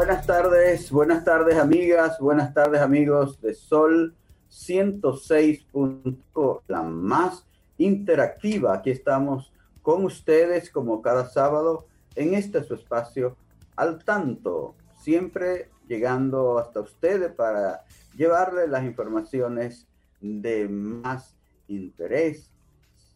Buenas tardes, buenas tardes amigas, buenas tardes amigos de Sol 106. la más interactiva. Aquí estamos con ustedes como cada sábado en este su espacio al tanto, siempre llegando hasta ustedes para llevarles las informaciones de más interés.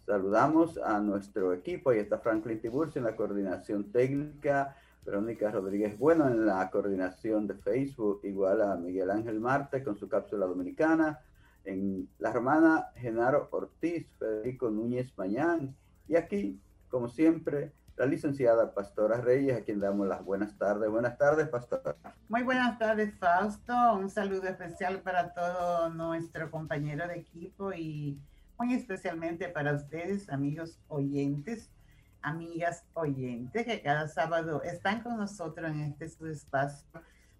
Saludamos a nuestro equipo, ahí está Franklin Tiburcio en la coordinación técnica, Verónica Rodríguez Bueno en la coordinación de Facebook, igual a Miguel Ángel Marte con su cápsula dominicana, en la hermana Genaro Ortiz, Federico Núñez Mañán, y aquí, como siempre, la licenciada Pastora Reyes, a quien damos las buenas tardes. Buenas tardes, Pastora. Muy buenas tardes, Fausto. Un saludo especial para todo nuestro compañero de equipo y muy especialmente para ustedes, amigos oyentes amigas oyentes que cada sábado están con nosotros en este su espacio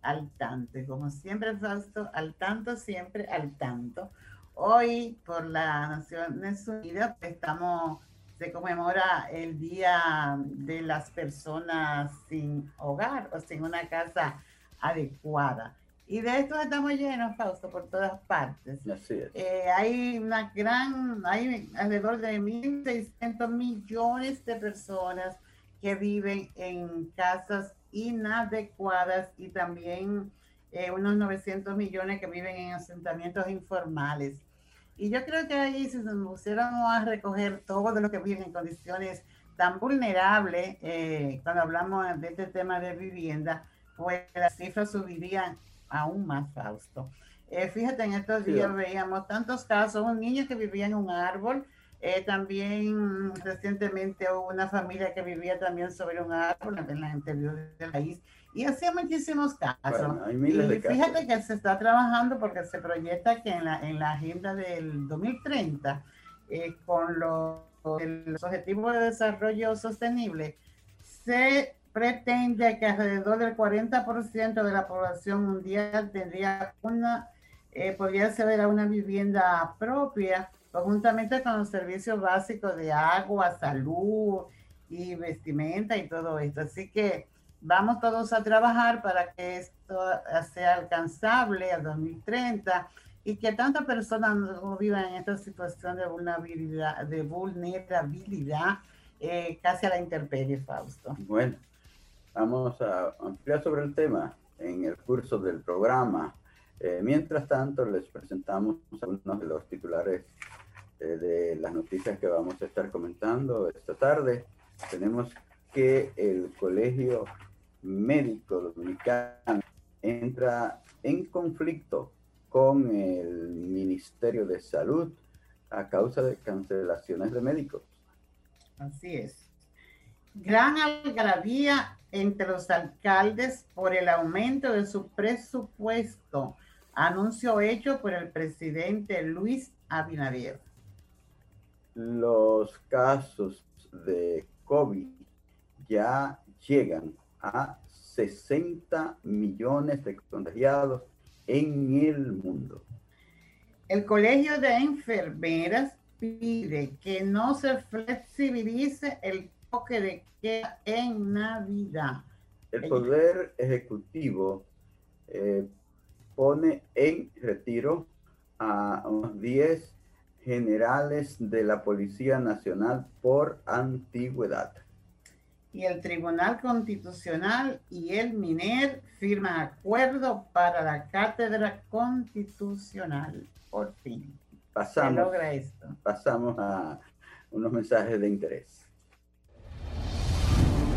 al tanto. como siempre, Fausto, al tanto, siempre al tanto. Hoy, por las Naciones Unidas, estamos, se conmemora el Día de las Personas sin hogar o sin una casa adecuada. Y de esto estamos llenos, Fausto, por todas partes. Así es. Eh, hay una gran, hay alrededor de 1.600 millones de personas que viven en casas inadecuadas y también eh, unos 900 millones que viven en asentamientos informales. Y yo creo que ahí si nos pusiéramos a recoger todo lo que viven en condiciones tan vulnerables, eh, cuando hablamos de este tema de vivienda, pues las cifras subirían aún más Fausto. Eh, fíjate, en estos días veíamos tantos casos, un niño que vivía en un árbol, eh, también recientemente hubo una familia que vivía también sobre un árbol en la interior del país y hacía muchísimos casos. y fíjate que se está trabajando porque se proyecta que en la, en la agenda del 2030, eh, con los, los objetivos de desarrollo sostenible, se pretende que alrededor del 40% de la población mundial tendría una, eh, podría acceder a una vivienda propia, conjuntamente con los servicios básicos de agua, salud y vestimenta y todo esto. Así que vamos todos a trabajar para que esto sea alcanzable al 2030 y que tantas personas no vivan en esta situación de vulnerabilidad, de vulnerabilidad eh, casi a la intemperie, Fausto. Bueno, Vamos a ampliar sobre el tema en el curso del programa. Eh, mientras tanto, les presentamos algunos de los titulares eh, de las noticias que vamos a estar comentando esta tarde. Tenemos que el Colegio Médico Dominicano entra en conflicto con el Ministerio de Salud a causa de cancelaciones de médicos. Así es. Gran algarabía entre los alcaldes por el aumento de su presupuesto, anuncio hecho por el presidente Luis Abinader. Los casos de COVID ya llegan a 60 millones de contagiados en el mundo. El Colegio de Enfermeras pide que no se flexibilice el toque de en Navidad. El Poder Ejecutivo eh, pone en retiro a unos 10 generales de la Policía Nacional por antigüedad. Y el Tribunal Constitucional y el MINER firman acuerdo para la Cátedra Constitucional, por fin. pasamos, pasamos a unos mensajes de interés.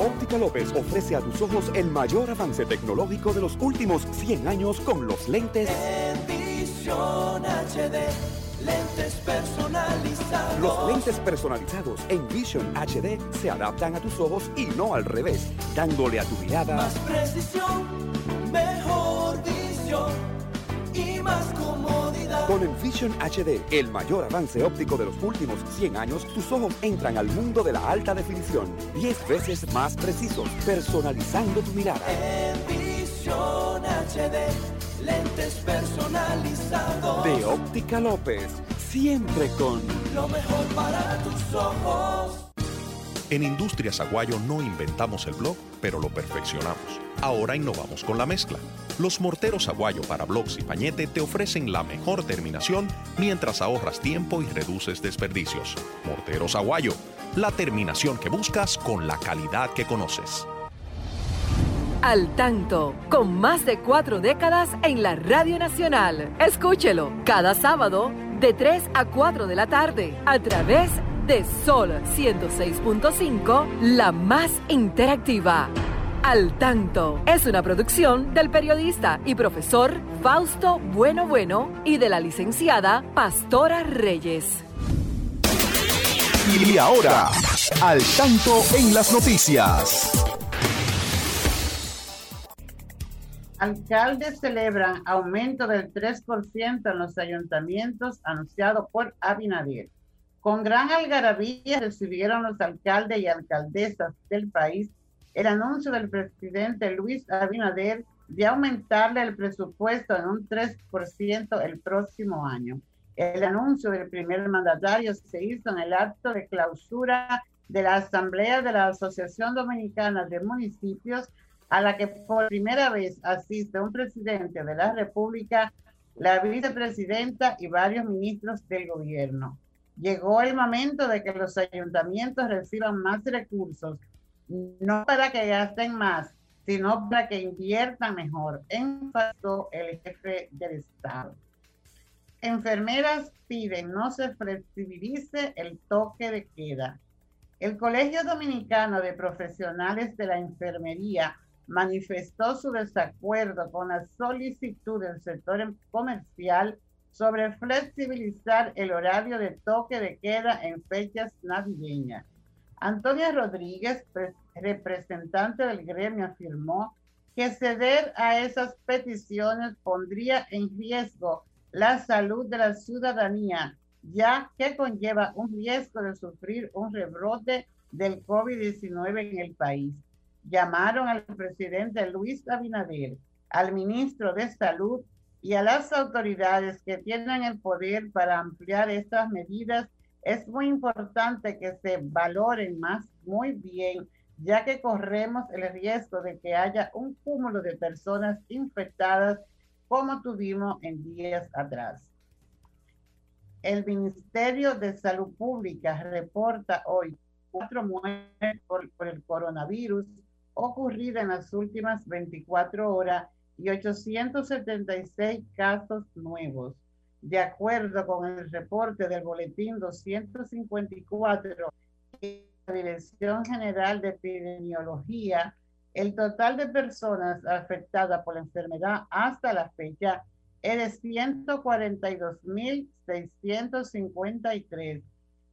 Óptica López ofrece a tus ojos el mayor avance tecnológico de los últimos 100 años con los lentes HD. Lentes personalizados. Los lentes personalizados en Vision HD se adaptan a tus ojos y no al revés, dándole a tu mirada más precisión, mejor visión y más comodidad. Con el Vision HD, el mayor avance óptico de los últimos 100 años, tus ojos entran al mundo de la alta definición, 10 veces más precisos, personalizando tu mirada. En Vision HD lentes personalizados. De Óptica López, siempre con lo mejor para tus ojos. En Industrias Aguayo no inventamos el blog, pero lo perfeccionamos. Ahora innovamos con la mezcla. Los morteros Aguayo para blogs y pañete te ofrecen la mejor terminación mientras ahorras tiempo y reduces desperdicios. Morteros Aguayo, la terminación que buscas con la calidad que conoces. Al tanto, con más de cuatro décadas en la Radio Nacional. Escúchelo cada sábado de 3 a 4 de la tarde a través de Sol 106.5, la más interactiva. Al tanto es una producción del periodista y profesor Fausto Bueno Bueno y de la licenciada Pastora Reyes. Y ahora, al tanto en las noticias. Alcaldes celebran aumento del 3% en los ayuntamientos anunciado por Abinader. Con gran algarabía recibieron los alcaldes y alcaldesas del país el anuncio del presidente Luis Abinader de aumentarle el presupuesto en un 3% el próximo año. El anuncio del primer mandatario se hizo en el acto de clausura de la Asamblea de la Asociación Dominicana de Municipios a la que por primera vez asiste un presidente de la República, la vicepresidenta y varios ministros del gobierno. Llegó el momento de que los ayuntamientos reciban más recursos, no para que gasten más, sino para que inviertan mejor, enfatizó el jefe del Estado. Enfermeras piden no se flexibilice el toque de queda. El Colegio Dominicano de Profesionales de la Enfermería manifestó su desacuerdo con la solicitud del sector comercial sobre flexibilizar el horario de toque de queda en fechas navideñas. Antonia Rodríguez, representante del gremio, afirmó que ceder a esas peticiones pondría en riesgo la salud de la ciudadanía, ya que conlleva un riesgo de sufrir un rebrote del COVID-19 en el país llamaron al presidente Luis Abinader, al ministro de Salud y a las autoridades que tienen el poder para ampliar estas medidas. Es muy importante que se valoren más muy bien, ya que corremos el riesgo de que haya un cúmulo de personas infectadas como tuvimos en días atrás. El Ministerio de Salud Pública reporta hoy cuatro muertes por, el coronavirus ocurrida en las últimas 24 horas y 876 casos nuevos. De acuerdo con el reporte del boletín 254 de la Dirección General de Epidemiología, el total de personas afectadas por la enfermedad hasta la fecha es de 142.653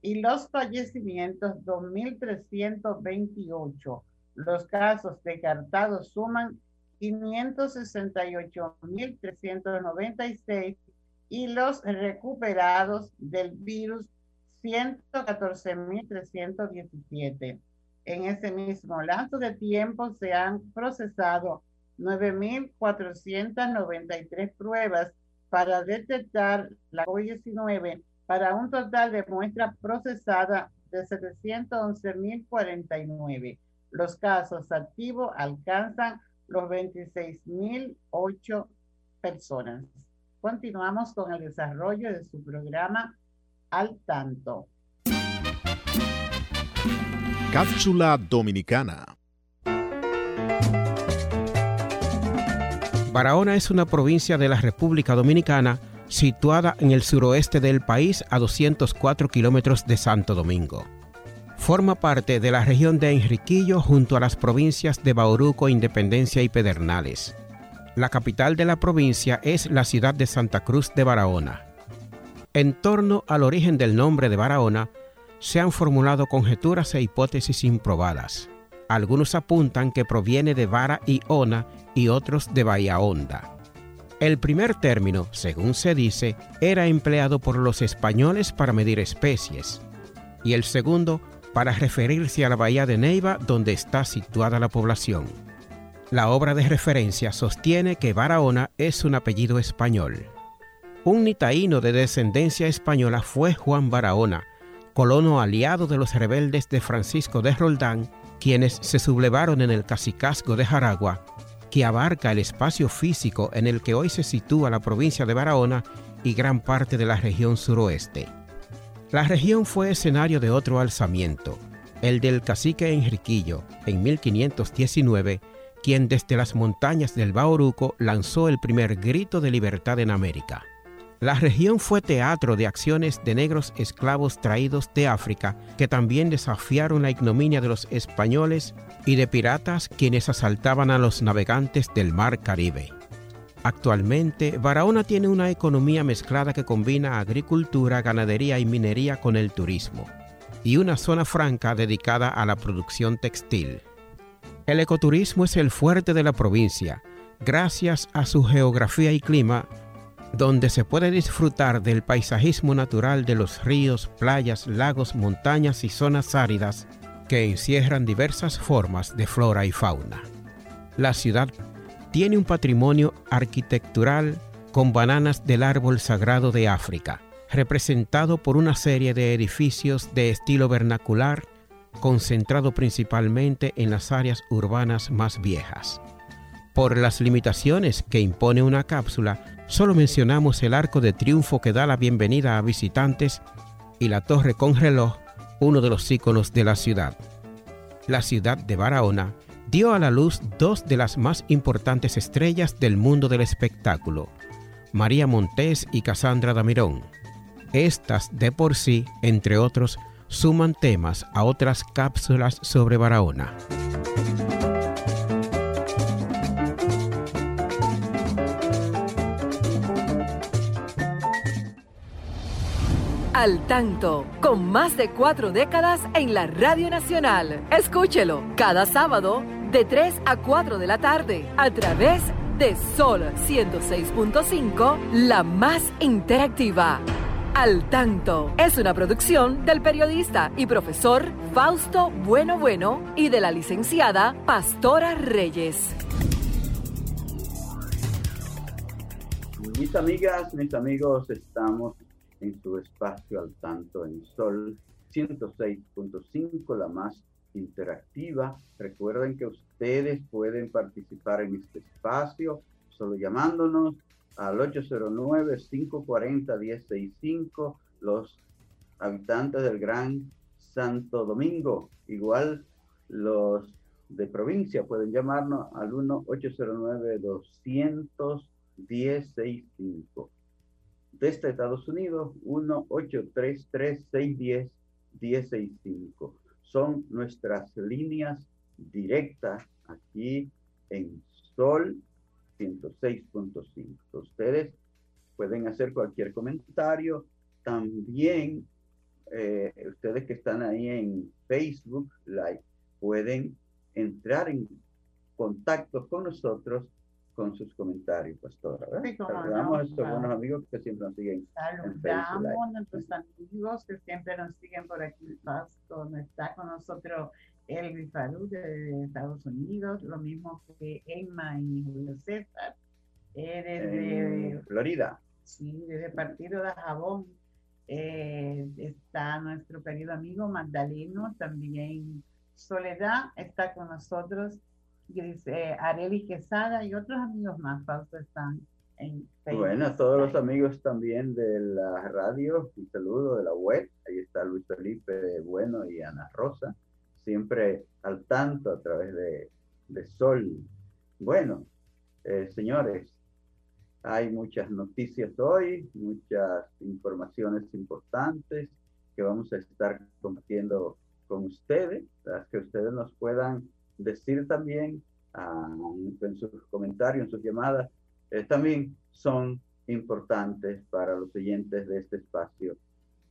y los fallecimientos 2.328 los casos descartados suman 568.396 y los recuperados del virus 114.317. En ese mismo lapso de tiempo se han procesado 9.493 pruebas para detectar la COVID-19 para un total de muestra procesada de 711.049. Los casos activos alcanzan los 26.008 personas. Continuamos con el desarrollo de su programa Al Tanto. Cápsula Dominicana. Barahona es una provincia de la República Dominicana situada en el suroeste del país a 204 kilómetros de Santo Domingo. Forma parte de la región de Enriquillo junto a las provincias de Bauruco, Independencia y Pedernales. La capital de la provincia es la ciudad de Santa Cruz de Barahona. En torno al origen del nombre de Barahona, se han formulado conjeturas e hipótesis improbadas. Algunos apuntan que proviene de vara y ona y otros de bahía honda. El primer término, según se dice, era empleado por los españoles para medir especies, y el segundo para referirse a la bahía de Neiva donde está situada la población. La obra de referencia sostiene que Barahona es un apellido español. Un nitaíno de descendencia española fue Juan Barahona, colono aliado de los rebeldes de Francisco de Roldán, quienes se sublevaron en el cacicazgo de Jaragua, que abarca el espacio físico en el que hoy se sitúa la provincia de Barahona y gran parte de la región suroeste. La región fue escenario de otro alzamiento, el del cacique Enriquillo, en 1519, quien desde las montañas del Bauruco lanzó el primer grito de libertad en América. La región fue teatro de acciones de negros esclavos traídos de África que también desafiaron la ignominia de los españoles y de piratas quienes asaltaban a los navegantes del mar Caribe. Actualmente, Barahona tiene una economía mezclada que combina agricultura, ganadería y minería con el turismo, y una zona franca dedicada a la producción textil. El ecoturismo es el fuerte de la provincia, gracias a su geografía y clima donde se puede disfrutar del paisajismo natural de los ríos, playas, lagos, montañas y zonas áridas que encierran diversas formas de flora y fauna. La ciudad tiene un patrimonio arquitectural con bananas del árbol sagrado de África, representado por una serie de edificios de estilo vernacular, concentrado principalmente en las áreas urbanas más viejas. Por las limitaciones que impone una cápsula, Solo mencionamos el arco de triunfo que da la bienvenida a visitantes y la torre con reloj, uno de los íconos de la ciudad. La ciudad de Barahona dio a la luz dos de las más importantes estrellas del mundo del espectáculo, María Montés y Cassandra Damirón. Estas de por sí, entre otros, suman temas a otras cápsulas sobre Barahona. Al tanto, con más de cuatro décadas en la Radio Nacional. Escúchelo cada sábado de 3 a 4 de la tarde a través de Sol 106.5, la más interactiva. Al tanto es una producción del periodista y profesor Fausto Bueno Bueno y de la licenciada Pastora Reyes. Mis amigas, mis amigos, estamos en su espacio al tanto en Sol 106.5, la más interactiva. Recuerden que ustedes pueden participar en este espacio solo llamándonos al 809-540-1065, los habitantes del Gran Santo Domingo. Igual los de provincia pueden llamarnos al 1-809-200-1065 desde Estados Unidos, 1-833-610-1065. Son nuestras líneas directas aquí en Sol 106.5. Ustedes pueden hacer cualquier comentario. También eh, ustedes que están ahí en Facebook Live pueden entrar en contacto con nosotros con sus comentarios, pastora. Saludamos a estos buenos amigos que siempre nos siguen. Saludamos a nuestros amigos que siempre nos siguen por aquí. Pastor, está con nosotros Elvis Falú de Estados Unidos, lo mismo que Emma y Julio César. Eh, desde Florida. Sí, desde Partido de Jabón, eh, está nuestro querido amigo Magdaleno, también Soledad está con nosotros, dice Areli Quesada y otros amigos más, Fausto, están en Facebook. Bueno, a todos los amigos también de la radio, un saludo de la web, ahí está Luis Felipe Bueno y Ana Rosa, siempre al tanto a través de, de Sol. Bueno, eh, señores, hay muchas noticias hoy, muchas informaciones importantes que vamos a estar compartiendo con ustedes, las que ustedes nos puedan decir también ah, en sus comentarios, en sus llamadas, eh, también son importantes para los oyentes de este espacio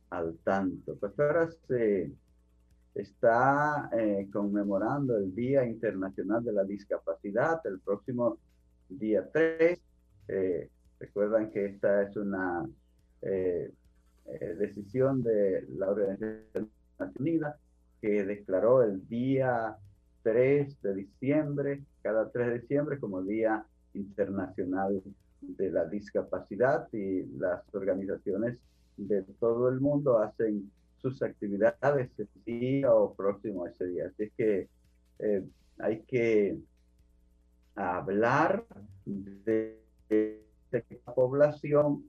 al tanto. Pues ahora se está eh, conmemorando el Día Internacional de la Discapacidad el próximo día 3 eh, recuerdan que esta es una decisión de la Organización Unida que declaró el día 3 de diciembre, cada 3 de diciembre, como Día Internacional de la Discapacidad y las organizaciones de todo el mundo hacen sus actividades ese día o próximo a ese día. Así que hay que hablar de la población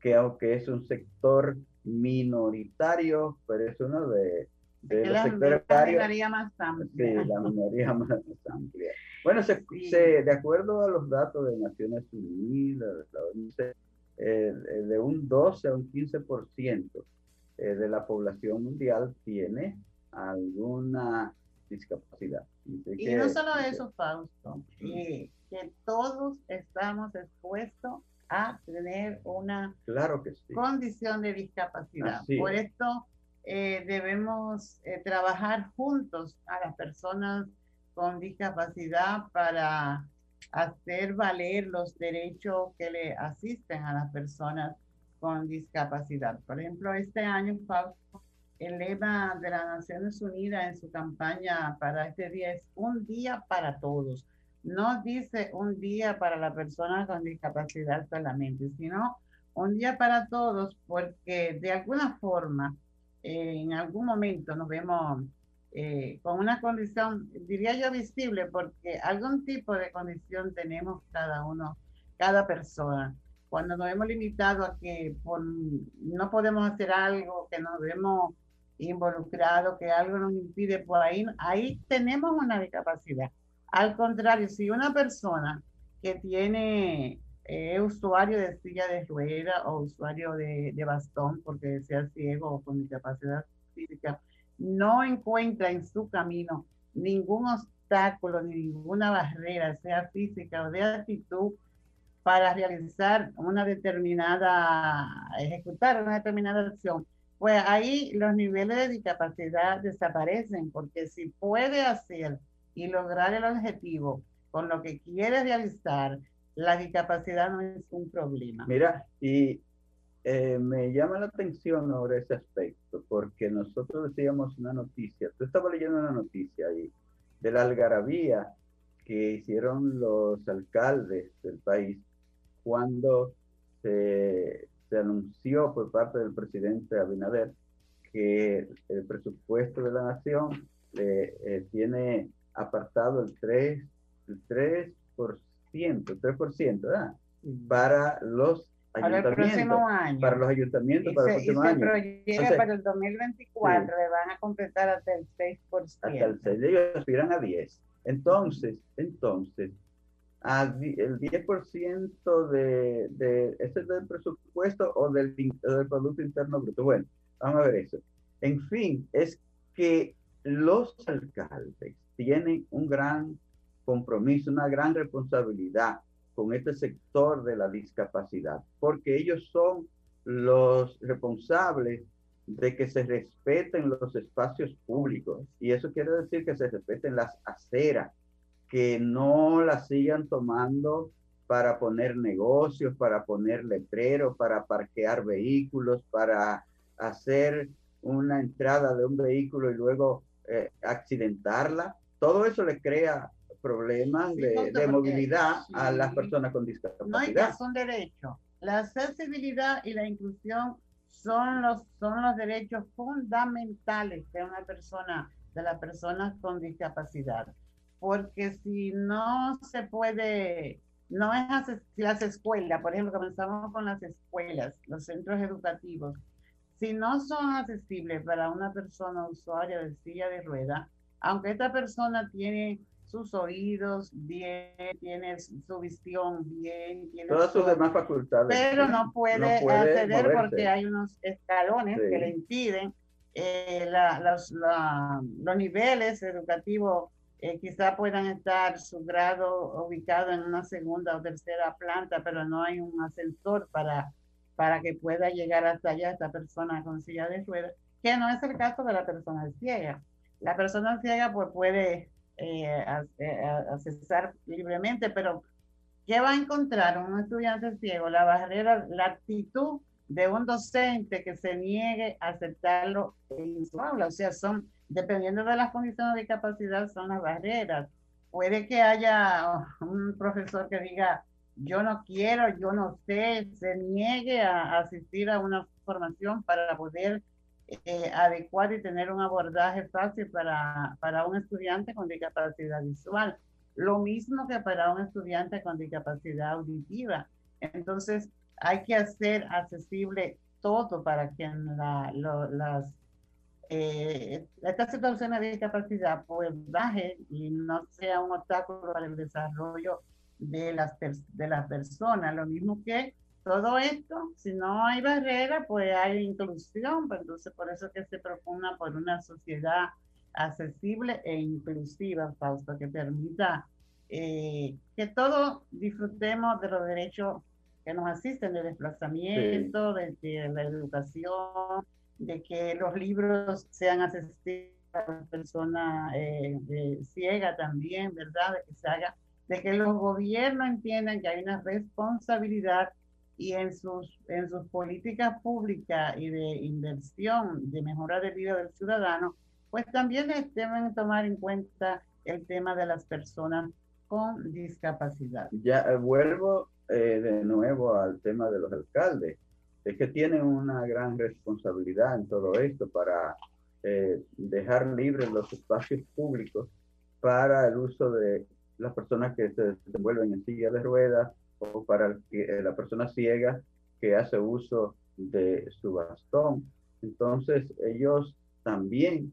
que aunque es un sector minoritario, pero es uno de, de los sectores la minoría más amplia. Sí, la minoría más amplia. Bueno, se, se, de acuerdo a los datos de Naciones Unidas, eh, de un 12 a un 15% eh, de la población mundial tiene alguna discapacidad. Y no solo eso, Fausto, que todos estamos expuestos a tener una claro que condición de discapacidad. Por esto eh, debemos eh, trabajar juntos a las personas con discapacidad para hacer valer los derechos que le asisten a las personas con discapacidad. Por ejemplo, este año, el lema de las Naciones Unidas en su campaña para este día es un día para todos. No dice un día para la persona con discapacidad solamente, sino un día para todos porque de alguna forma, eh, en algún momento nos vemos eh, con una condición, diría yo visible, porque algún tipo de condición tenemos cada uno, cada persona. Cuando nos hemos limitado a que no podemos hacer algo, que nos vemos involucrado, que algo nos impide por ahí, ahí tenemos una discapacidad. Al contrario, si una persona que tiene eh, usuario de silla de rueda o usuario de, de, bastón, porque sea ciego o con discapacidad física, no encuentra en su camino ningún obstáculo, ni ninguna barrera, sea física o de actitud, para realizar una determinada, ejecutar una determinada acción, pues ahí los niveles de discapacidad desaparecen, porque si puede hacer y lograr el objetivo con lo que quiere realizar, la discapacidad no es un problema. Mira, y eh, me llama la atención ahora ese aspecto, porque nosotros decíamos una noticia, tú estabas leyendo una noticia ahí de la algarabía que hicieron los alcaldes del país cuando se anunció por parte del presidente Abinader que el presupuesto de la nación eh, tiene apartado el 3, el 3%, 3%, ¿verdad? Para los ayuntamientos. Para los ayuntamientos para el próximo año. para el 2024 le van a completar hasta el 6%. Hasta el 6, ellos aspiran a 10. Entonces, entonces, el 10% de, de ese es del presupuesto o del, del Producto Interno Bruto. Bueno, vamos a ver eso. En fin, es que los alcaldes tienen un gran compromiso, una gran responsabilidad con este sector de la discapacidad, porque ellos son los responsables de que se respeten los espacios públicos. Y eso quiere decir que se respeten las aceras, que no la sigan tomando para poner negocios, para poner letreros, para parquear vehículos, para hacer una entrada de un vehículo y luego eh, accidentarla. Todo eso le crea problemas de, movilidad a las personas con discapacidad. No hay son derecho. La accesibilidad y la inclusión son los, son los derechos fundamentales de una persona, de las personas con discapacidad. Porque si no se puede, no es las escuelas, por ejemplo, comenzamos con las escuelas, los centros educativos, si no son accesibles para una persona usuaria de silla de rueda, aunque esta persona tiene sus oídos bien, tiene su visión bien, tiene todas sus demás facultades. Pero no puede, acceder porque hay unos escalones que le impiden eh, los, los, niveles educativos. Eh, quizá puedan estar su grado ubicado en una segunda o tercera planta, pero no hay un ascensor para, para que pueda llegar hasta allá esta persona con silla de ruedas, que no es el caso de la persona ciega. La persona ciega pues puede eh, accesar libremente, pero ¿qué va a encontrar un estudiante ciego? La barrera, la actitud de un docente que se niegue a aceptarlo en su aula. O sea, son, dependiendo de las condiciones de discapacidad, son las barreras. Puede que haya un profesor que diga, yo no quiero, yo no sé, se niegue a asistir a una formación para poder eh, adecuar y tener un abordaje fácil para, para un estudiante con discapacidad visual. Lo mismo que para un estudiante con discapacidad auditiva. Entonces, hay que hacer accesible todo para que la, las eh, esta situación de discapacidad pues baje y no sea un obstáculo para el desarrollo de las, de las personas. Lo mismo que todo esto, si no hay barrera, pues hay inclusión, pues entonces por eso que se propone por una sociedad accesible e inclusiva, Fausto, que permita eh, que todos disfrutemos de los derechos que nos asisten de desplazamiento, de, la educación, de que los libros sean accesibles a las personas eh, ciegas también, ¿verdad? De que se haga, de que los gobiernos entiendan que hay una responsabilidad y en sus, en sus políticas públicas y de inversión de mejora de vida del ciudadano, pues también deben tomar en cuenta el tema de las personas con discapacidad. Ya eh, vuelvo eh, de nuevo al tema de los alcaldes. Es que tienen una gran responsabilidad en todo esto para eh, dejar libres los espacios públicos para el uso de las personas que se desenvuelven en silla de ruedas, o para eh, la persona ciega que hace uso de su bastón. Entonces, ellos también,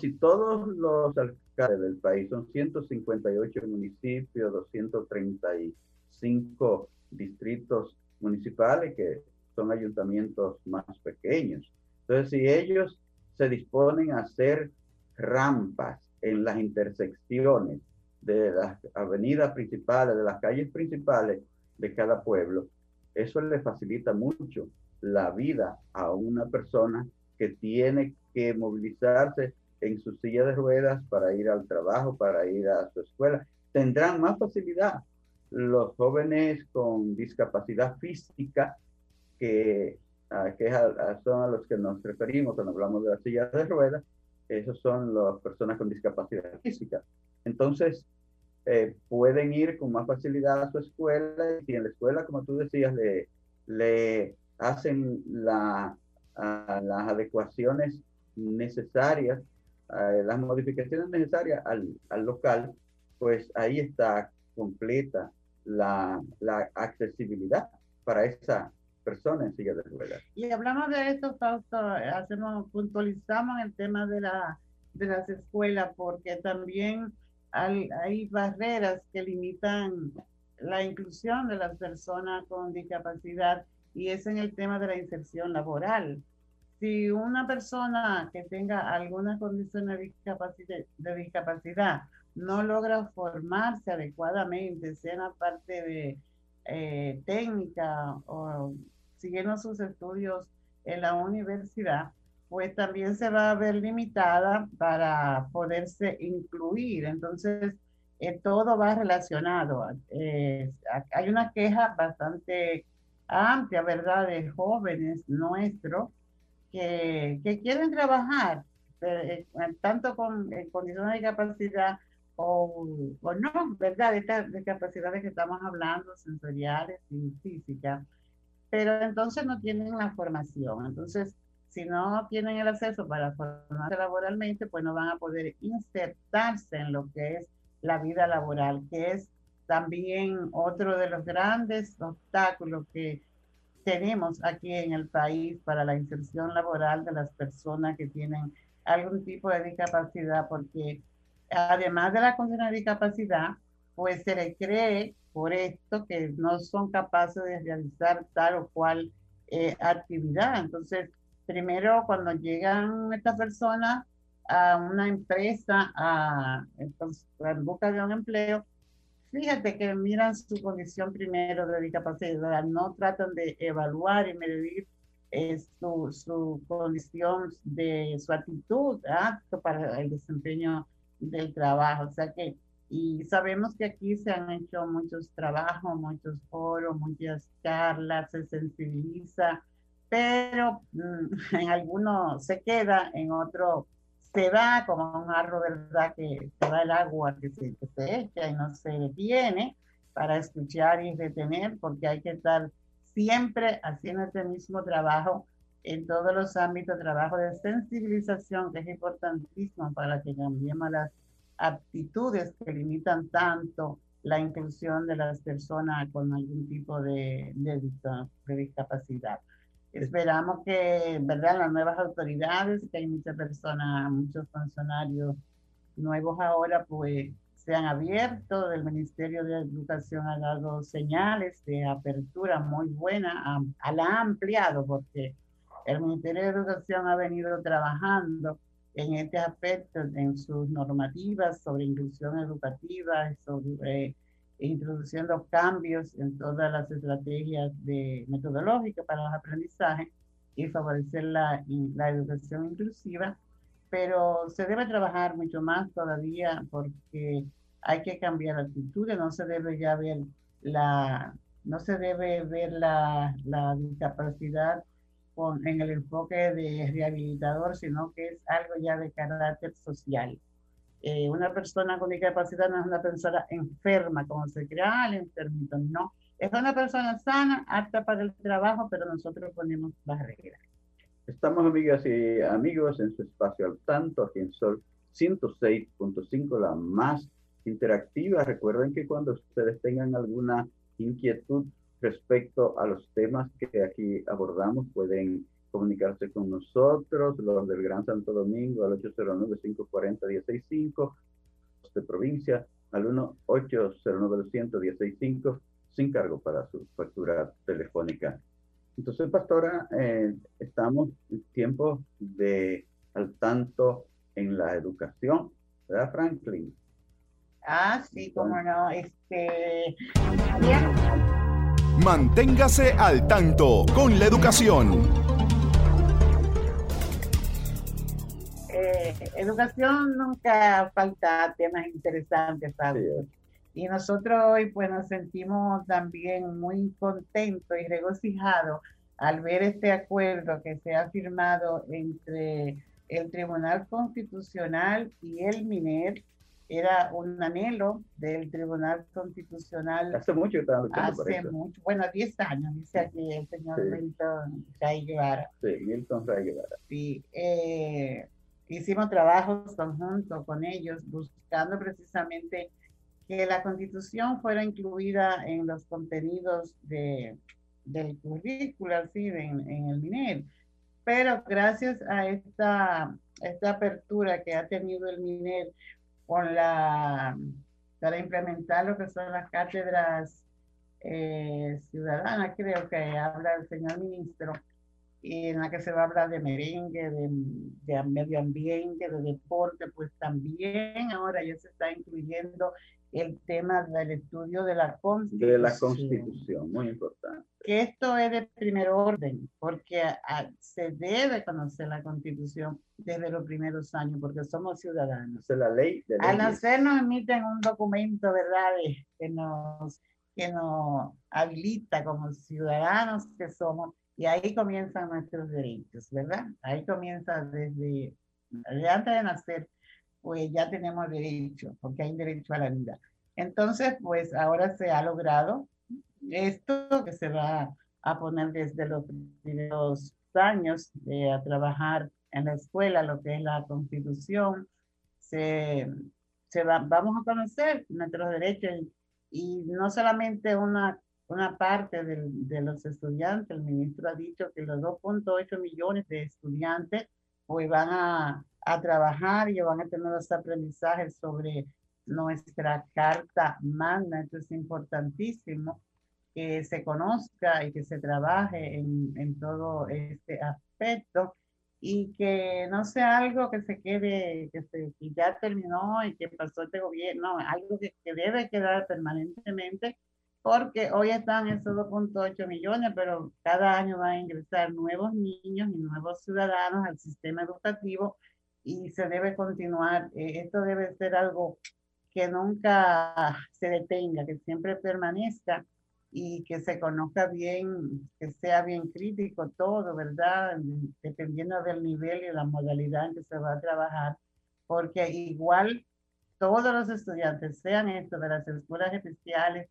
si todos los alcaldes del país, son 158 municipios, 235 distritos municipales, que son ayuntamientos más pequeños. Entonces, si ellos se disponen a hacer rampas en las intersecciones de las avenidas principales, de las calles principales de cada pueblo, eso le facilita mucho la vida a una persona que tiene que movilizarse en su silla de ruedas para ir al trabajo, para ir a su escuela. Tendrán más facilidad los jóvenes con discapacidad física, que, que son a los que nos referimos cuando hablamos de la silla de ruedas, esos son las personas con discapacidad física. Entonces, eh, pueden ir con más facilidad a su escuela y en la escuela, como tú decías, le, le hacen la, las adecuaciones necesarias, las modificaciones necesarias al, al, local, pues ahí está completa la, la accesibilidad para esa persona en silla de ruedas. Y hablamos de esto, Fausto, hacemos, puntualizamos el tema de, la, de las escuelas, porque también hay, barreras que limitan la inclusión de las personas con discapacidad y es en el tema de la inserción laboral. Si una persona que tenga alguna condición de discapacidad, no logra formarse adecuadamente, sea en la parte eh, técnica o siguiendo sus estudios en la universidad, pues también se va a ver limitada para poderse incluir. Entonces, eh, todo va relacionado. Eh, hay una queja bastante amplia, ¿verdad?, de jóvenes nuestros que, que quieren trabajar, eh, tanto con condiciones de discapacidad o, o, no, ¿verdad?, de estas discapacidades que estamos hablando, sensoriales y físicas pero entonces no tienen la formación. Entonces, si no tienen el acceso para formarse laboralmente, pues no van a poder insertarse en lo que es la vida laboral, que es también otro de los grandes obstáculos que tenemos aquí en el país para la inserción laboral de las personas que tienen algún tipo de discapacidad, porque además de la condición de discapacidad, pues se le cree por esto que no son capaces de realizar tal o cual eh, actividad. Entonces, primero cuando llegan estas personas a una empresa a, entonces, en busca de un empleo, fíjate que miran su condición primero de discapacidad, no tratan de evaluar y medir eh, su, su, condición de su actitud apto para el desempeño del trabajo. O sea que, y sabemos que aquí se han hecho muchos trabajos, muchos foros, muchas charlas, se sensibiliza, pero mm, en algunos se queda, en otro se va como un arro, ¿verdad? Que se va el agua que se, que se echa y no se detiene para escuchar y detener, porque hay que estar siempre haciendo este mismo trabajo en todos los ámbitos, trabajo de sensibilización, que es importantísimo para que cambiemos las aptitudes que limitan tanto la inclusión de las personas con algún tipo de, de, de discapacidad. Esperamos que, ¿verdad?, las nuevas autoridades, que hay muchas personas, muchos funcionarios nuevos ahora, pues sean abiertos. El Ministerio de Educación ha dado señales de apertura muy buena, a, la ha ampliado, porque el Ministerio de Educación ha venido trabajando en este aspecto, en sus normativas sobre inclusión educativa, sobre introduciendo cambios en todas las estrategias de metodológicas para los aprendizajes y favorecer la, la educación inclusiva, pero se debe trabajar mucho más todavía porque hay que cambiar actitudes, no se debe ya ver la, no se debe ver la, la discapacidad con, en el enfoque de rehabilitador, sino que es algo ya de carácter social. Eh, una persona con discapacidad no es una persona enferma, como se crea ah, el enfermito, no. Es una persona sana, apta para el trabajo, pero nosotros ponemos barreras. Estamos, amigas y amigos, en su espacio al tanto, aquí en Sol 106.5, la más interactiva. Recuerden que cuando ustedes tengan alguna inquietud respecto a los temas que aquí abordamos, pueden comunicarse con nosotros, los del Gran Santo Domingo al 809-540-165, de provincia al 1-809-200-165, sin cargo para su factura telefónica. Entonces, pastora, eh, estamos en tiempo de al tanto en la educación, ¿verdad, Franklin? Ah, sí, cómo no. Este, Manténgase al tanto con la educación. Eh, educación nunca falta temas interesantes, ¿sabes? Y nosotros hoy pues nos sentimos también muy contentos y regocijados al ver este acuerdo que se ha firmado entre el Tribunal Constitucional y el MINER. Era un anhelo del Tribunal Constitucional. Hace mucho que Hace mucho, bueno, 10 años, dice aquí el señor Milton Ray Guevara. Sí, Milton Ray Guevara. Sí, eh, hicimos trabajos conjuntos con ellos buscando precisamente que la constitución fuera incluida en los contenidos de, del currículo, así, en, en el MINER. Pero gracias a esta, esta apertura que ha tenido el MINER con la, para implementar lo que son las cátedras eh, ciudadanas, creo que habla el señor ministro, en la que se va a hablar de merengue, de, de, medio ambiente, de deporte, pues también ahora ya se está incluyendo el tema del estudio de la Constitución. De la Constitución, muy importante. Que esto es de primer orden, porque se debe conocer la Constitución desde los primeros años, porque somos ciudadanos. Es la ley. De Al nacer nos emiten un documento, ¿verdad?, que nos, que nos habilita como ciudadanos que somos y ahí comienzan nuestros derechos, ¿verdad? Ahí comienza desde, antes de nacer, pues ya tenemos derecho, porque hay derecho a la vida. Entonces, pues ahora se ha logrado esto que se va a poner desde los primeros años a trabajar en la escuela lo que es la constitución. Se, se va, vamos a conocer nuestros derechos y, no solamente una, una parte de, de los estudiantes, el ministro ha dicho que los 2.8 millones de estudiantes hoy van a, a trabajar y van a tener los aprendizajes sobre nuestra carta magna. Esto es importantísimo que se conozca y que se trabaje en, en todo este aspecto y que no sea algo que se quede, que, se, que ya terminó y que pasó este gobierno, algo que, que debe quedar permanentemente, porque hoy están esos 2.8 millones, pero cada año van a ingresar nuevos niños y nuevos ciudadanos al sistema educativo y se debe continuar. Eh, esto debe ser algo que nunca se detenga, que siempre permanezca y que se conozca bien, que sea bien crítico todo, ¿verdad? Dependiendo del nivel y la modalidad en que se va a trabajar, porque igual todos los estudiantes, sean estos de las escuelas especiales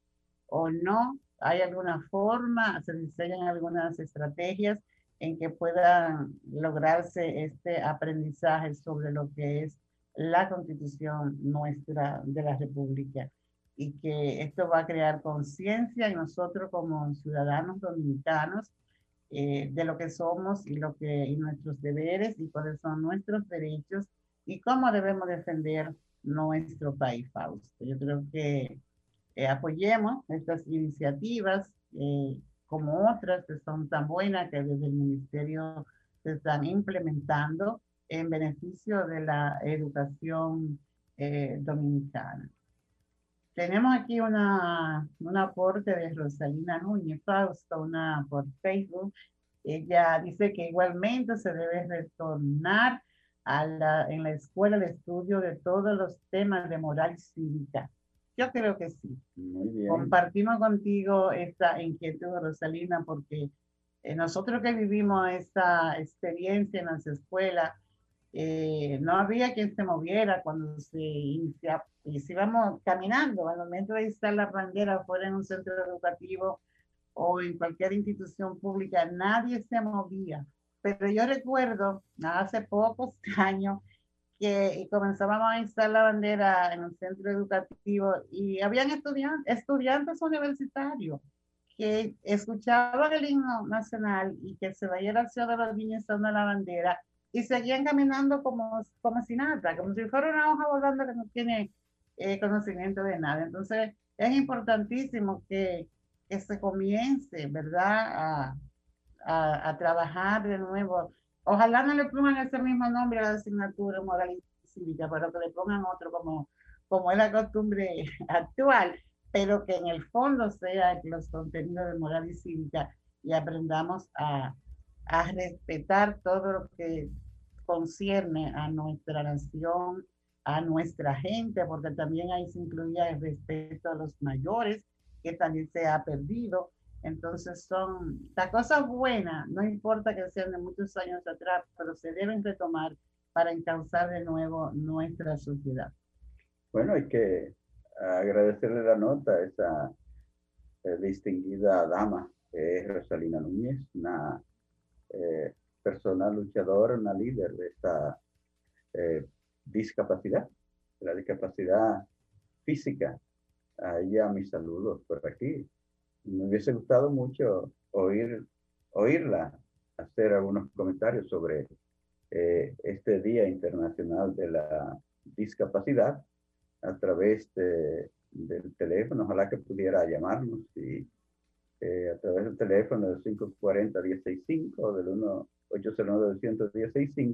o no, hay alguna forma, se diseñan algunas estrategias en que puedan lograrse este aprendizaje sobre lo que es la constitución nuestra de la República y que esto va a crear conciencia en nosotros como ciudadanos dominicanos eh, de lo que somos y, lo que, y nuestros deberes y cuáles son nuestros derechos y cómo debemos defender nuestro país, Fausto. Yo creo que eh, apoyemos estas iniciativas eh, como otras que son tan buenas que desde el ministerio se están implementando en beneficio de la educación dominicana. Tenemos aquí una, un aporte de Rosalina Núñez Fausto, una por Facebook. Ella dice que igualmente se debe retornar a la, en la escuela el estudio de todos los temas de moral cívica. Yo creo que sí. Compartimos contigo esta inquietud, Rosalina, porque eh, nosotros que vivimos esta experiencia en las escuelas, eh, no había quien se moviera cuando se inicia, íbamos caminando, al momento de estar la bandera fuera en un centro educativo o en cualquier institución pública, nadie se movía. Pero yo recuerdo hace pocos años que comenzábamos a instalar la bandera en un centro educativo y habían estudiantes, estudiantes universitarios que escuchaban el himno nacional y que se veía la acción de los niños de la bandera y seguían caminando como, como si nada, como si fuera una hoja volando que no tiene eh, conocimiento de nada. Entonces, es importantísimo que, que se comience, ¿verdad?, a, a, a, trabajar de nuevo. Ojalá no le pongan ese mismo nombre a la asignatura moral y cívica, pero que le pongan otro como, como es la costumbre actual, pero que en el fondo sea los contenidos de moral y cívica y aprendamos a, a respetar todo lo que concierne a nuestra nación, a nuestra gente, porque también ahí se incluía el respeto a los mayores, que también se ha perdido. Entonces son las cosas buenas, no importa que sean de muchos años atrás, pero se deben retomar para encauzar de nuevo nuestra sociedad. Bueno, hay que agradecerle la nota a esa eh, distinguida dama, es Rosalina Núñez, una eh, persona luchadora, una líder de esta eh, discapacidad, la discapacidad física. A mis saludos por aquí. Me hubiese gustado mucho oír, oírla hacer algunos comentarios sobre eh, este Día Internacional de la Discapacidad a través de, del teléfono. Ojalá que pudiera llamarnos y eh, a través del teléfono del 540-165 del 1 809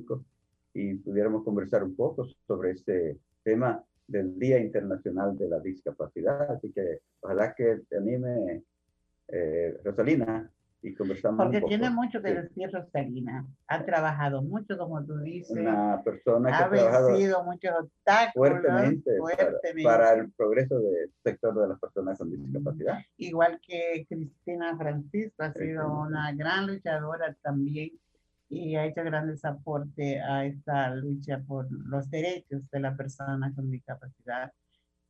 y pudiéramos conversar un poco sobre este tema del Día Internacional de la Discapacidad. Así que ojalá que te anime, eh, Rosalina, y conversamos. Porque tiene mucho que decir Rosalina. Ha trabajado mucho, como tú dices. Una persona que ha, vencido muchos obstáculos. Fuertemente, Para, el progreso del sector de las personas con discapacidad. Igual que Cristina Francisco ha sido una gran luchadora también y ha hecho grandes aportes a esta lucha por los derechos de la persona con discapacidad.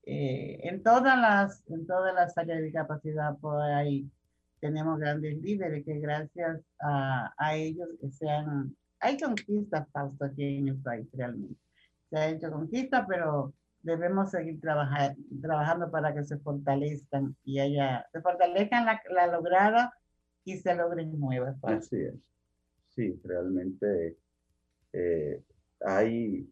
Eh, en, todas las, en todas las áreas de discapacidad pues, hay tenemos grandes líderes que gracias a, ellos sean, hay conquistas, Fausto, aquí en el país realmente. Se ha hecho conquista, pero debemos seguir trabajar, trabajando para que se fortalezcan y haya, se fortalezcan la, lograda y se logren nuevas. Así es. Sí, realmente eh, hay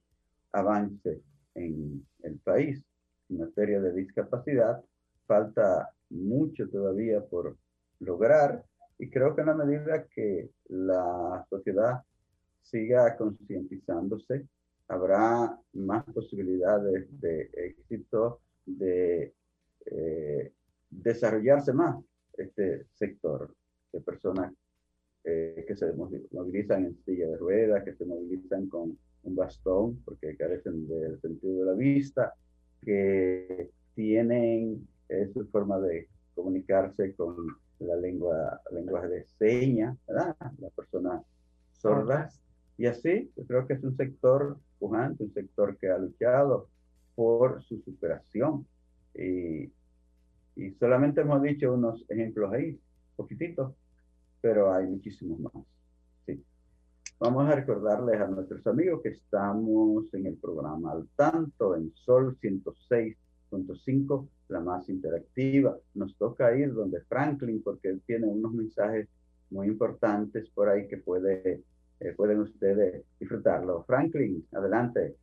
avance en el país en materia de discapacidad. Falta mucho todavía por lograr y creo que en la medida que la sociedad siga concientizándose, habrá más posibilidades de éxito, de eh, desarrollarse más este sector de personas eh, que se movilizan en silla de ruedas, que se movilizan con un bastón porque carecen del sentido de la vista, que tienen eh, su forma de comunicarse con la lengua, lenguaje de señas, ¿verdad? Las personas sordas. Y así, yo creo que es un sector pujante, un sector que ha luchado por su superación. Y, y solamente hemos dicho unos ejemplos ahí, poquititos, pero hay muchísimos más. Vamos a recordarles a nuestros amigos que estamos en el programa Al Tanto en Sol 106.5, la más interactiva. Nos toca ir donde Franklin porque él tiene unos mensajes muy importantes por ahí que puede, eh, pueden ustedes disfrutarlo. Franklin, adelante.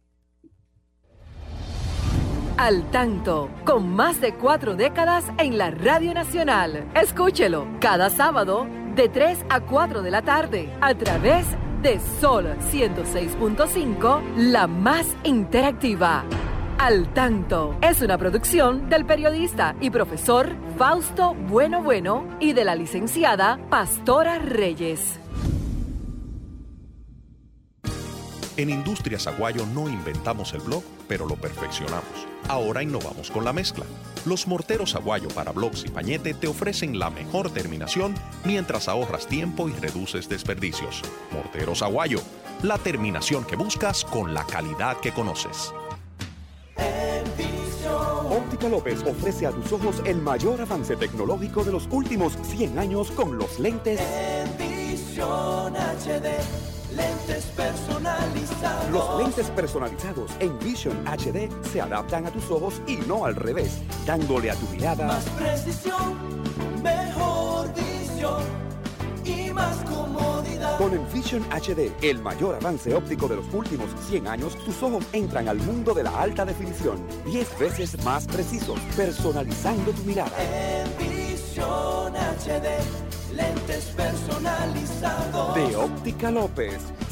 Al tanto, con más de cuatro décadas en la Radio Nacional. Escúchelo cada sábado de 3 a 4 de la tarde a través de Sol 106.5, la más interactiva. Al tanto es una producción del periodista y profesor Fausto Bueno Bueno y de la licenciada Pastora Reyes. En Industrias Aguayo no inventamos el blog, pero lo perfeccionamos. Ahora innovamos con la mezcla. Los morteros Aguayo para blogs y pañete te ofrecen la mejor terminación mientras ahorras tiempo y reduces desperdicios. Morteros Aguayo, la terminación que buscas con la calidad que conoces. Óptica López ofrece a tus ojos el mayor avance tecnológico de los últimos 100 años con los lentes. HD Lentes personalizados. Los lentes personalizados en Vision HD se adaptan a tus ojos y no al revés, dándole a tu mirada más precisión, mejor visión y más comodidad. Con Envision HD, el mayor avance óptico de los últimos 100 años, tus ojos entran al mundo de la alta definición, 10 veces más precisos, personalizando tu mirada. Envision HD lentes personalizados. De Óptica López,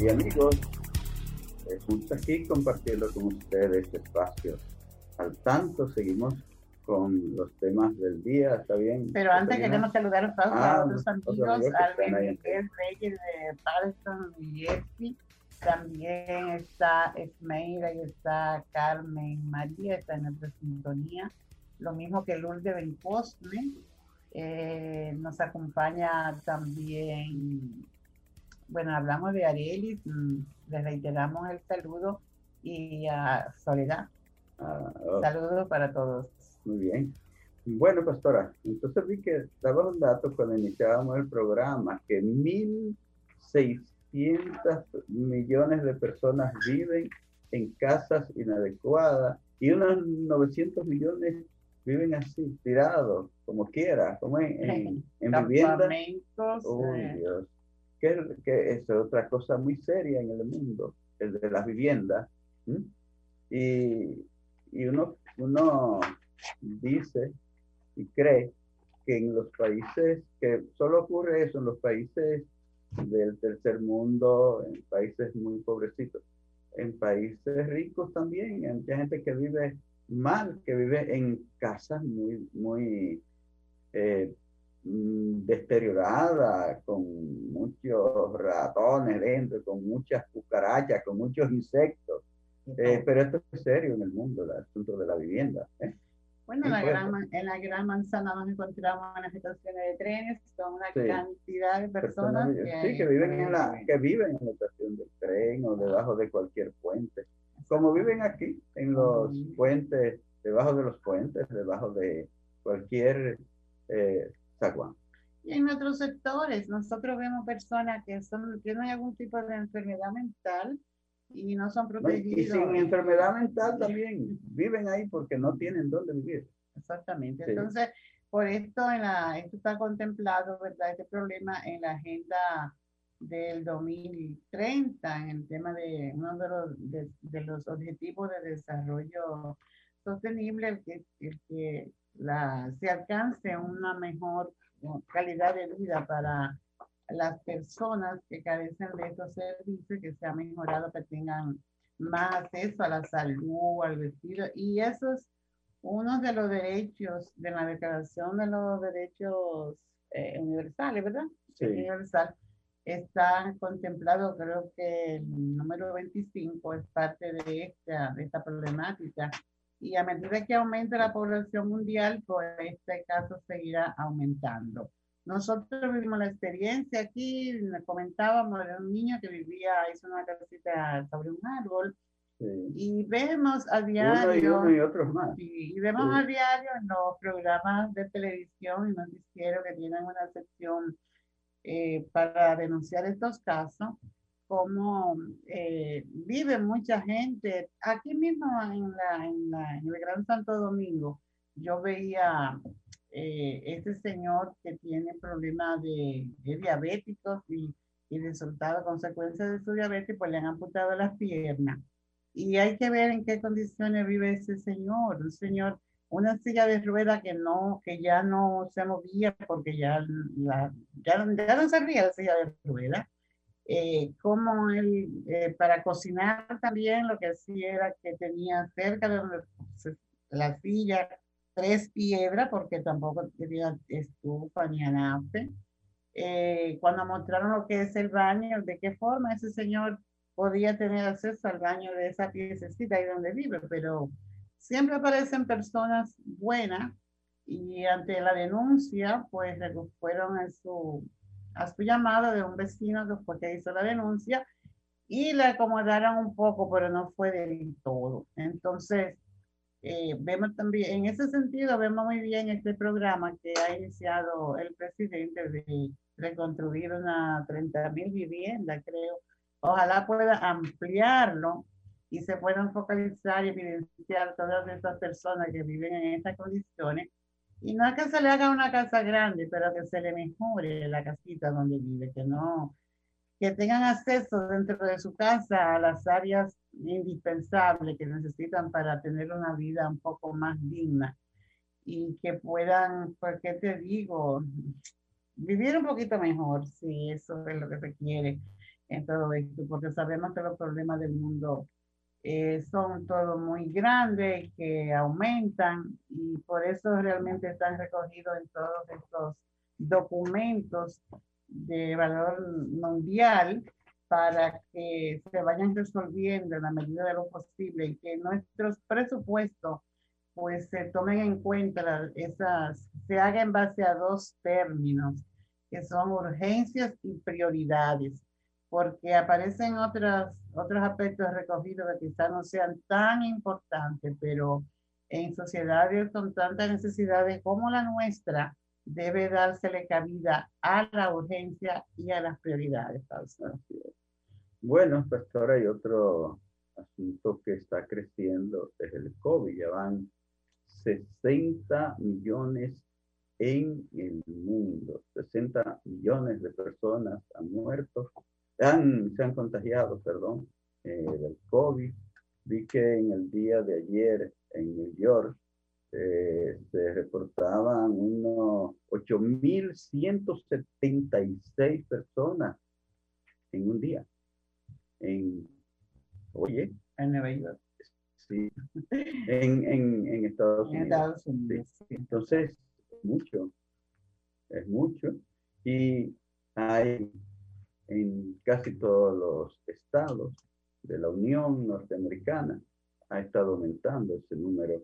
Y amigos, estamos aquí compartiendo con ustedes este espacio. Al tanto, seguimos con los temas del día, ¿está bien? Pero antes queremos saludar a, ah, otros amigos, al Reyes de Patterson y Jeffy también está Esmeira y está Carmen María, está en nuestra sintonía. Lo mismo que Lourdes Bencosme. Eh, nos acompaña también, bueno, hablamos de Arelis, mm, le reiteramos el saludo y a Soledad. Ah, oh. Saludos para todos. Muy bien. Bueno, pastora, entonces vi que daba un dato cuando iniciábamos el programa, que 1.600 millones de personas viven en casas inadecuadas y unos 900 millones viven así, tirados, como quiera, como en, en, vivienda. Uy, eh. Dios. Que, que, es otra cosa muy seria en el mundo, el de las viviendas. Y, y uno, uno dice y cree que en los países, que solo ocurre eso en los países del tercer mundo, en países muy pobrecitos. En países ricos también, hay mucha gente que vive mal, que vive en casas muy, muy eh, mm, deteriorada, con muchos ratones dentro, con muchas cucarachas, con muchos insectos. Eh, pero esto es serio en el mundo, el asunto de la vivienda. ¿eh? Bueno, en la, gran, en la gran manzana nos encontramos en las estaciones de trenes con una cantidad de personas, que, sí, que viven en la que viven en la estación del tren o debajo de cualquier puente, como viven aquí en los puentes, debajo de los puentes, debajo de cualquier eh, Y en otros sectores, nosotros vemos personas que son tienen algún tipo de enfermedad mental y no son protegidos. Y sin enfermedad mental también viven ahí porque no tienen dónde vivir. Exactamente. Entonces, por esto, en la, esto está contemplado, ¿verdad? Este problema en la agenda del 2030, en el tema de uno de los, de, los objetivos de desarrollo sostenible, el que, el que la, se alcance una mejor calidad de vida para las personas que carecen de estos servicios, que se ha mejorado, que tengan más acceso a la salud, al vestido. Y eso es uno de los derechos de la Declaración de los Derechos eh, Universales, ¿verdad? Sí. Universal. Está contemplado, creo que el número 25 es parte de esta, de esta problemática. Y a medida que aumenta la población mundial, pues este caso seguirá aumentando. Nosotros vivimos la experiencia aquí, comentábamos de un niño que vivía, hizo una casita sobre un árbol, y vemos a diario, uno y, otros más. Y, vemos a diario en los programas de televisión y noticieros que tienen una sección eh, para denunciar estos casos, como eh, vive mucha gente. Aquí mismo en, el Gran Santo Domingo, yo veía eh, este señor que tiene problemas de, diabéticos y, y resultado, consecuencia de su diabetes, pues le han amputado las piernas. Y hay que ver en qué condiciones vive ese señor, un señor, una silla de rueda que no, que ya no se movía porque ya, la, ya, no servía la silla de rueda. Eh, como él, eh, para cocinar también lo que hacía era que tenía cerca de la silla tres piedras porque tampoco tenía estufa ni anafe. Eh, cuando mostraron lo que es el baño, de qué forma ese señor podía tener acceso al baño de esa piececita ahí donde vive, pero siempre aparecen personas buenas y ante la denuncia, pues fueron a su, a su llamada de un vecino después que hizo la denuncia y le acomodaron un poco, pero no fue del todo. Entonces, eh, vemos también, en ese sentido, vemos muy bien este programa que ha iniciado el presidente de reconstruir una 30 mil viviendas, creo. Ojalá pueda ampliarlo y se puedan focalizar y evidenciar todas estas personas que viven en estas condiciones. Y no es que se le haga una casa grande, pero que se le mejore la casita donde vive, que no, que tengan acceso dentro de su casa a las áreas indispensables que necesitan para tener una vida un poco más digna y que puedan, ¿por qué te digo? Vivir un poquito mejor, si eso es lo que se quiere en todo esto, porque sabemos que los problemas del mundo eh, son todos muy grandes, que aumentan y por eso realmente están recogidos en todos estos documentos de valor mundial para que se vayan resolviendo en la medida de lo posible y que nuestros presupuestos pues se tomen en cuenta esas, se haga en base a dos términos, que son urgencias y prioridades, porque aparecen otras, otros aspectos recogidos que quizás no sean tan importantes, pero en sociedades con tantas necesidades como la nuestra, debe dársele cabida a la urgencia y a las prioridades. Bueno, pastor, hay otro asunto que está creciendo desde el COVID. Ya van 60 millones en el mundo. 60 millones de personas han muerto, han, se han contagiado, perdón, eh, del COVID. Vi que en el día de ayer en New York eh, se reportaban unos 8.176 personas en un día. En, oye. En Nueva York. Sí. En, en, en Estados Unidos. Estados Unidos. Entonces, mucho. es mucho. Y hay en casi todos los estados de la Unión Norteamericana, ha estado aumentando ese número,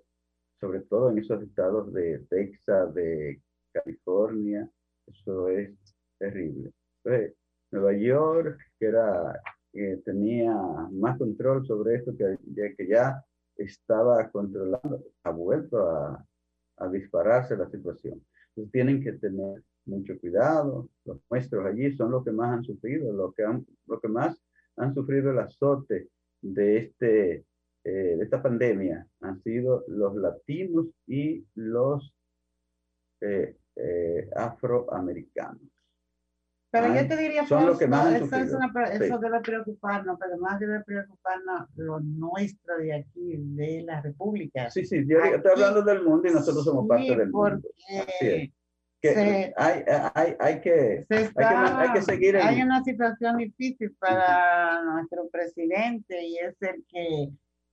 sobre todo en esos estados de Texas, de California, eso es terrible. Nueva York, que era, tenía más control sobre esto, que, que ya estaba controlando, ha vuelto a, a dispararse la situación. Entonces tienen que tener mucho cuidado. Los nuestros allí son los que más han sufrido, los que, han, los que más han sufrido el azote de, este, eh, de esta pandemia. Han sido los latinos y los eh, eh, afroamericanos. Pero yo te diría, son los que más eso, es una, eso debe preocuparnos, pero más debe preocuparnos lo nuestro de aquí, de la República. Sí, sí, yo estoy hablando del mundo y nosotros somos parte del mundo. Así hay, hay, hay, que, hay, que, hay que seguir. Hay una situación difícil para nuestro presidente y es el que,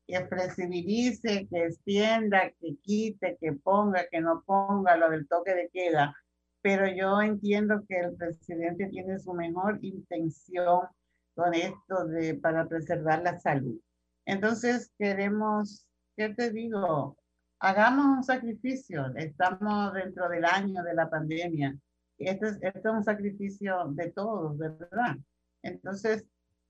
que flexibilice, que extienda, que quite, que ponga, que no ponga lo del toque de queda. Pero yo entiendo que el presidente tiene su mejor intención con esto de, para preservar la salud. Entonces queremos, ¿qué te digo? Hagamos un sacrificio. Estamos dentro del año de la pandemia. Este es, este es un sacrificio de todos, ¿verdad? Entonces,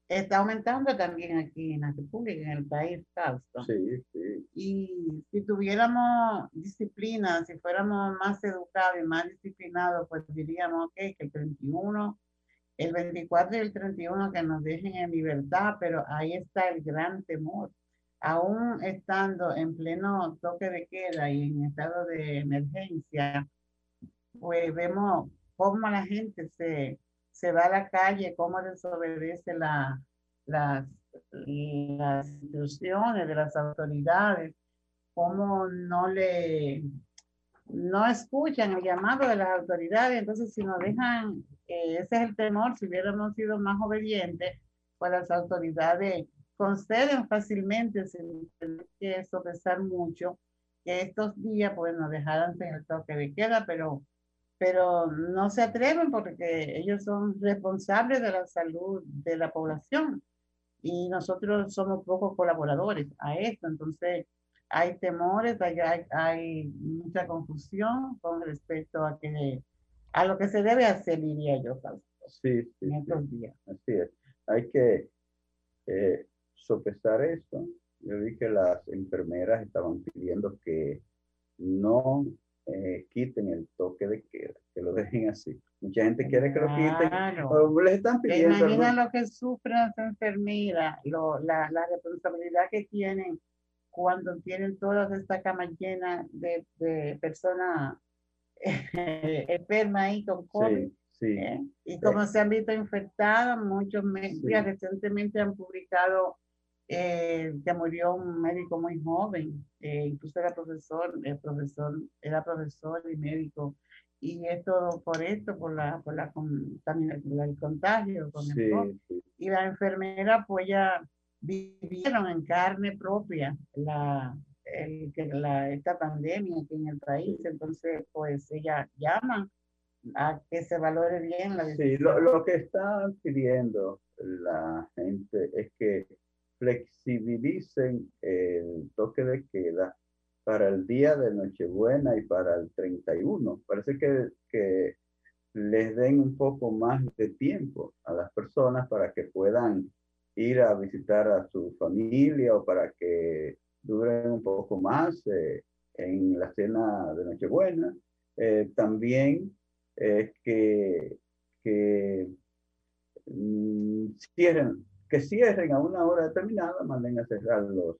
está aumentando también aquí en la República, en el país, Fausto. Sí, sí. Y si tuviéramos disciplina, si fuéramos más educados y más disciplinados, pues diríamos, ok, que el 31, el 24 y el 31 que nos dejen en libertad, pero ahí está el gran temor aún estando en pleno toque de queda y en estado de emergencia, pues vemos cómo la gente se, se va a la calle, cómo desobedece la, las, las instrucciones de las autoridades, cómo no le no escuchan el llamado de las autoridades, entonces si nos dejan, eh, ese es el temor, si hubiéramos sido más obedientes, pues las autoridades conceden fácilmente sin tener que sopesar mucho, que estos días, bueno, dejaran el toque de queda, pero, pero no se atreven porque ellos son responsables de la salud de la población y nosotros somos pocos colaboradores a esto, entonces hay temores, hay, hay, mucha confusión con respecto a, que, a lo que se debe hacer, diría yo, sí, sí, en estos días. Así es. Hay que eh, sopesar esto, yo vi que las enfermeras estaban pidiendo que no eh, quiten el toque de queda, que lo dejen así. Mucha gente quiere que lo quiten. les están pidiendo. Imagina lo que sufren las enfermeras, lo, la, la, responsabilidad que tienen cuando tienen todas estas camas llenas de, de personas enfermas ahí con COVID. Sí, ¿eh? Y como se han visto infectadas, muchos medios recientemente han publicado eh, que murió un médico muy joven, eh, incluso era profesor, el profesor, era profesor y médico, y esto por esto, por la, por la, el contagio con el Y la enfermera pues ya vivieron en carne propia la, el, la, esta pandemia aquí en el país, entonces pues ella llama a que se valore bien la decisión. Sí, lo, lo que está pidiendo la gente es que flexibilicen el toque de queda para el día de Nochebuena y para el 31. Parece que, que les den un poco más de tiempo a las personas para que puedan ir a visitar a su familia o para que duren un poco más eh, en la cena de Nochebuena. Eh, también es que, que mm, que cierren a una hora determinada, manden a cerrar los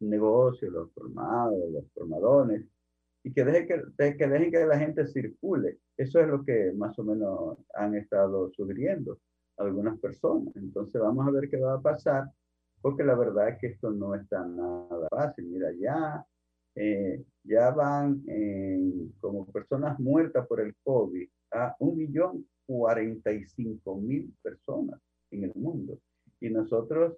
negocios, los formados, los formadones, y que dejen que, que dejen que la gente circule. Eso es lo que más o menos han estado sugiriendo algunas personas. Entonces vamos a ver qué va a pasar, porque la verdad es que esto no está nada fácil. Mira, ya, eh, ya van como personas muertas por el COVID a un millón cuarenta y cinco mil personas en el mundo. Y nosotros,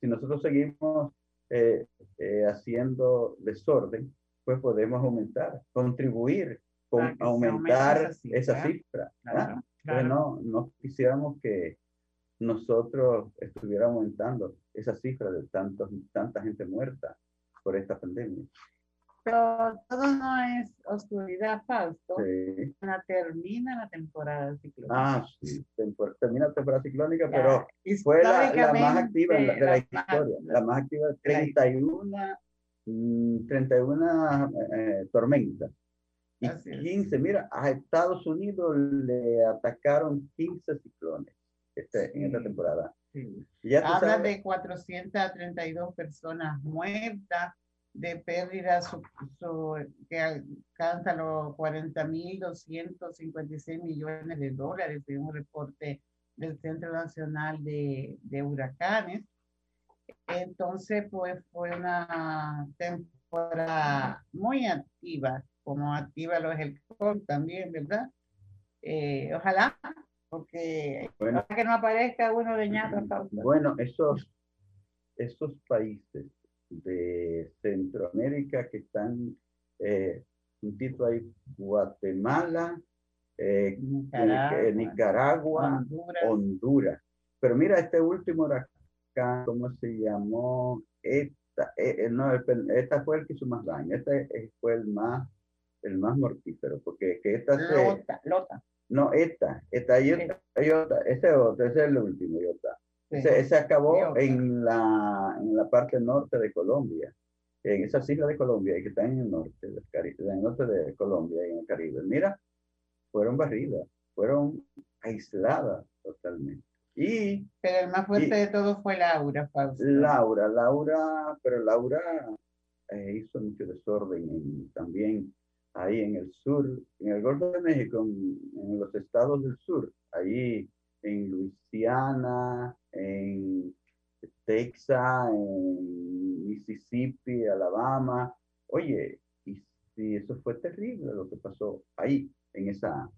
si nosotros seguimos eh, eh, haciendo desorden, pues podemos aumentar, contribuir con aumentar esa cifra. no, no quisiéramos que nosotros estuviéramos aumentando esa cifra de tantos, tanta gente muerta por esta pandemia. Pero todo no es oscuridad, Fausto. Sí. Termina la temporada ciclónica. Ah, sí, termina la temporada ciclónica, pero fue la, la, más activa de la, historia. la más activa de 31, 31 eh, tormentas. Y 15, mira, a Estados Unidos le atacaron 15 ciclones este, en esta temporada. Sí. Ya Habla de 432 personas muertas, de pérdidas que alcanza los 40.256 millones de dólares, según un reporte del Centro Nacional de, de Huracanes. Entonces, pues fue una temporada muy activa, como activa los helicópteros también, ¿verdad? Eh, ojalá, porque bueno, que no aparezca uno de ñata. Bueno, esos, esos países de Centroamérica que están eh, un título ahí, Guatemala, eh, Nicaragua, Honduras. Pero mira, este último huracán, ¿cómo se llamó? Esta, eh, no, esta fue el que hizo más daño, este fue el más, el más mortífero, porque que esta Lota, Lota. No, esta, esta y otra, este otro, ese es el último, y otra. Se, acabó en la, en la parte norte de Colombia, en esas islas de Colombia y que están en el norte, del Caribe, en el norte de Colombia y en el Caribe. Mira, fueron barridas, fueron aisladas totalmente. Y, pero el más fuerte de todo fue Laura, Laura, Laura, pero Laura eh, hizo mucho desorden también ahí en el sur, en el Golfo de México, en, en los estados del sur, ahí en Luisiana, en Texas, en Mississippi, Alabama. Oye, y si eso fue terrible lo que pasó ahí, en esa,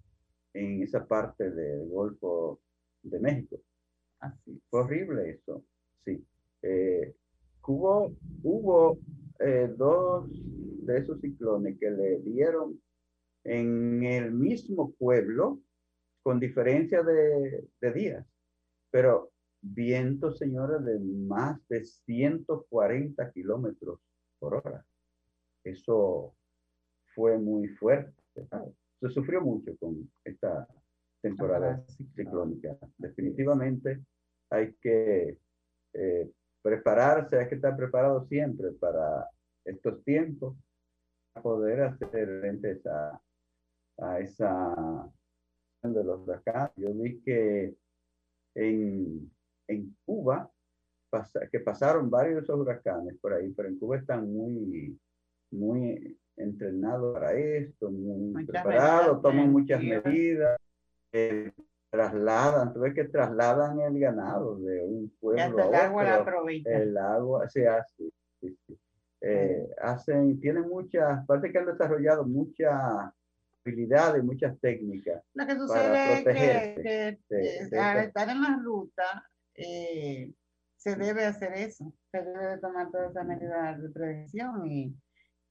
en esa parte del Golfo de México. Así. Fue horrible eso, sí. Eh, hubo hubo eh, dos de esos ciclones que le dieron en el mismo pueblo con diferencia de, de días, pero vientos, señores, de más de 140 kilómetros por hora. Eso fue muy fuerte. Se sufrió mucho con esta temporada ciclónica. Definitivamente hay que eh, prepararse, hay que estar preparado siempre para estos tiempos, para poder hacer frente a, a esa de los acá. Yo vi que en en Cuba, que pasaron varios de esos huracanes por ahí, pero en Cuba están muy, muy entrenados para esto, muy preparados, toman muchas medidas, eh, trasladan, tú ves que trasladan el ganado de un pueblo a otro. El agua la El agua se hace. Eh, hacen, tienen muchas, parece que han desarrollado muchas habilidades, muchas técnicas. Lo que sucede es que, que al estar en la ruta, eh, se debe hacer eso, se debe tomar todas esas medidas de prevención y,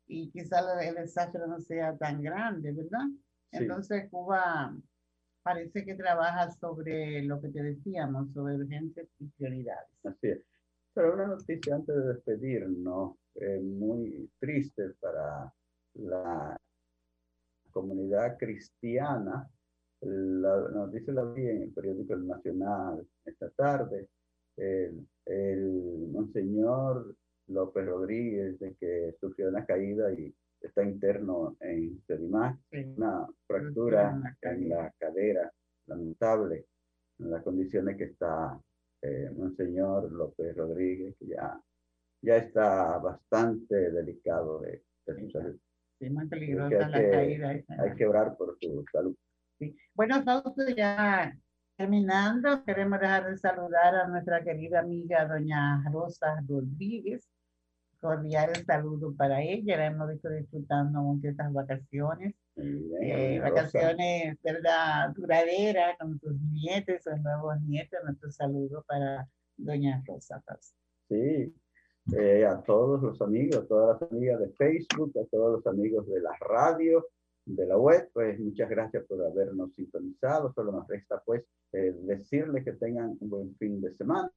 y quizá el desastre no sea tan grande, ¿verdad? Entonces Cuba parece que trabaja sobre lo que te decíamos, sobre urgencias y prioridades. Así es. Pero una noticia antes de despedirnos, eh, muy triste para la comunidad cristiana la noticia la vi en el periódico Nacional esta tarde. El, el monseñor López Rodríguez, de que sufrió una caída y está interno en Sedimar, una fractura en la cadera, lamentable, en las condiciones que está eh, Monseñor López Rodríguez, que ya, ya está bastante delicado de, su salud. Sí, muy peligrosa la caída. Hay que orar por su salud. Bueno, Fausto, ya terminando, queremos dejar de saludar a nuestra querida amiga doña Rosa Rodríguez. Cordial saludo para ella, la hemos visto disfrutando mucho estas vacaciones. Eh, vacaciones, ¿verdad? Duraderas con sus nietos, sus nuevos nietos. Nuestro saludo para doña Rosa. Sí, eh, a todos los amigos, a todas las amigas de Facebook, a todos los amigos de la radio, de la web, pues muchas gracias por habernos sintonizado. Solo nos resta pues eh, decirles que tengan un buen fin de semana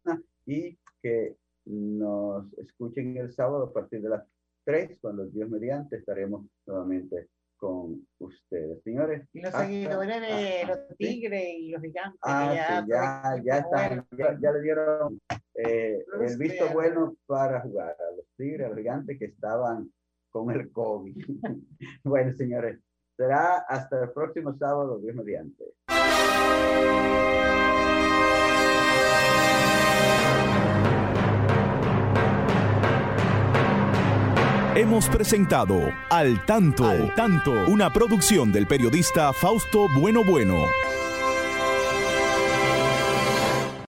y que nos escuchen el sábado a partir de las 3, cuando Dios mediante estaremos nuevamente con ustedes, señores. Y los seguidores de los tigres y los gigantes. Ah, ya, sí, ya, ya, están, ya, ya le dieron eh, el visto bueno para jugar a los tigres, a los gigantes que estaban con el COVID. bueno, señores, será hasta el próximo sábado, Dios mediante. Hemos presentado Al Tanto, Al Tanto, una producción del periodista Fausto Bueno Bueno.